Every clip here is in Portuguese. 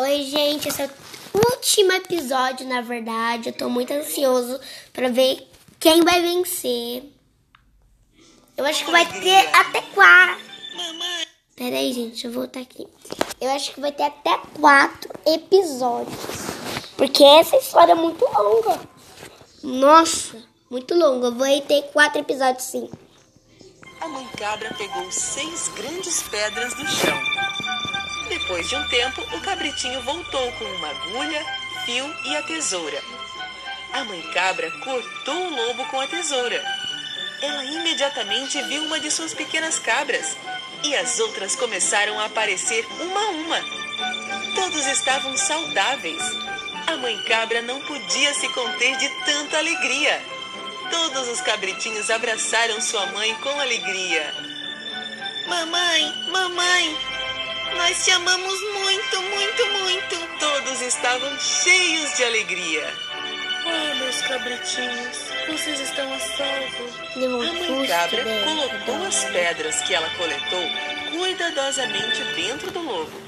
Oi, gente, esse é o último episódio, na verdade. Eu tô muito ansioso pra ver quem vai vencer. Eu acho que vai ter até quatro. Peraí, gente, deixa eu voltar aqui. Eu acho que vai ter até quatro episódios. Porque essa história é muito longa. Nossa, muito longa. Vai ter quatro episódios, sim. A mãe cabra pegou seis grandes pedras do chão. Depois de um tempo, o cabritinho voltou com uma agulha, fio e a tesoura. A mãe cabra cortou o lobo com a tesoura. Ela imediatamente viu uma de suas pequenas cabras e as outras começaram a aparecer uma a uma. Todos estavam saudáveis. A mãe cabra não podia se conter de tanta alegria. Todos os cabritinhos abraçaram sua mãe com alegria. Mamãe, mamãe, nós te amamos muito, muito, muito. Todos estavam cheios de alegria. Oh, meus cabritinhos, vocês estão a salvo. A mãe cabra colocou as pedras que ela coletou cuidadosamente dentro do lobo.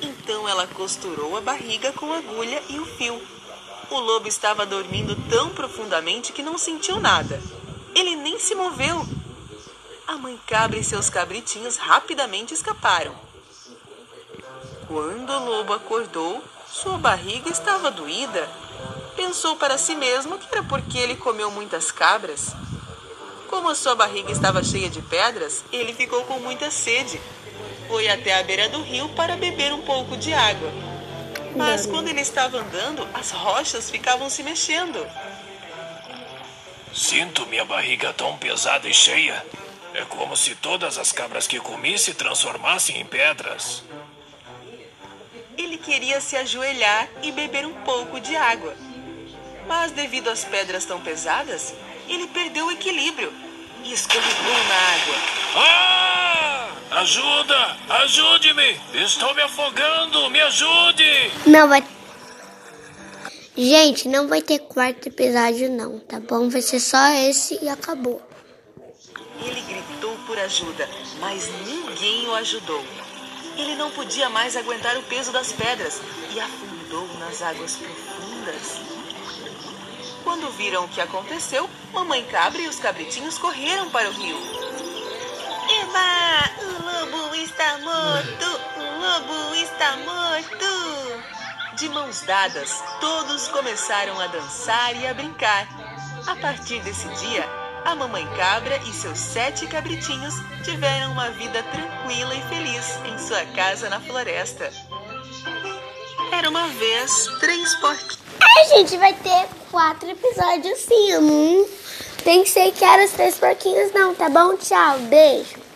Então ela costurou a barriga com a agulha e o fio. O lobo estava dormindo tão profundamente que não sentiu nada. Ele nem se moveu. A mãe cabra e seus cabritinhos rapidamente escaparam. Quando o lobo acordou, sua barriga estava doída. Pensou para si mesmo que era porque ele comeu muitas cabras. Como a sua barriga estava cheia de pedras, ele ficou com muita sede. Foi até a beira do rio para beber um pouco de água. Mas quando ele estava andando, as rochas ficavam se mexendo. Sinto minha barriga tão pesada e cheia. É como se todas as cabras que comi se transformassem em pedras. Queria se ajoelhar e beber um pouco de água. Mas devido às pedras tão pesadas, ele perdeu o equilíbrio e escorregou na água. Ah! Ajuda! Ajude-me! Estou me afogando! Me ajude! Não vai. Gente, não vai ter quarto episódio, não, tá bom? Vai ser só esse e acabou. Ele gritou por ajuda, mas ninguém o ajudou. Ele não podia mais aguentar o peso das pedras e afundou nas águas profundas. Quando viram o que aconteceu, Mamãe Cabra e os cabritinhos correram para o rio. Eba! O lobo está morto! O lobo está morto! De mãos dadas, todos começaram a dançar e a brincar. A partir desse dia, a mamãe cabra e seus sete cabritinhos tiveram uma vida tranquila e feliz em sua casa na floresta. Era uma vez três porquinhos. A gente vai ter quatro episódios sim. Não pensei que eram os três porquinhos, não, tá bom? Tchau, beijo.